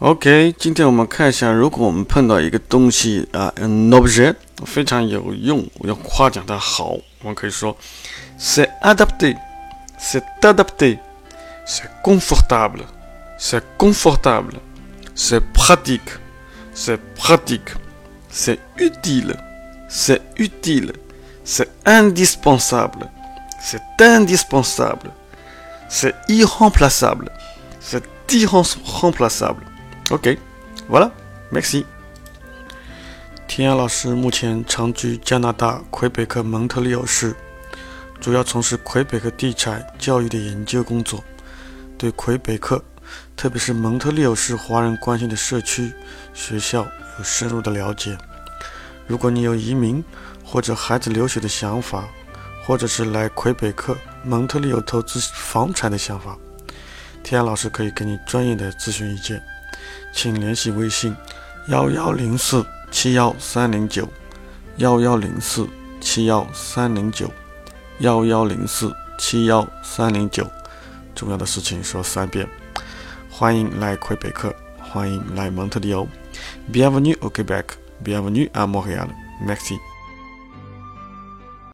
OK，今天我们看一下，如果我们碰到一个东西啊，an objet 非常有用，我要夸奖它好，我们可以说 c'est adapté，c'est adapté，c'est confortable，c'est confortable，c'est pratique，c'est pratique，c'est utile，c'est utile，c'est indispensable，c'est indispensable，c'est irremplaçable，c'est irremplaçable。 OK，voilà，merci。天涯老师目前长居加拿大魁北克蒙特利尔市，主要从事魁北克地产教育的研究工作，对魁北克，特别是蒙特利尔市华人关心的社区、学校有深入的了解。如果你有移民或者孩子留学的想法，或者是来魁北克蒙特利尔投资房产的想法，天涯老师可以给你专业的咨询意见。请联系微信：幺幺零四七幺三零九，幺幺零四七幺三零九，幺幺零四七幺三零九。重要的事情说三遍。欢迎来魁北克，欢迎来蒙特利尔。Bienvenue au Québec, bienvenue à Montréal. Merci.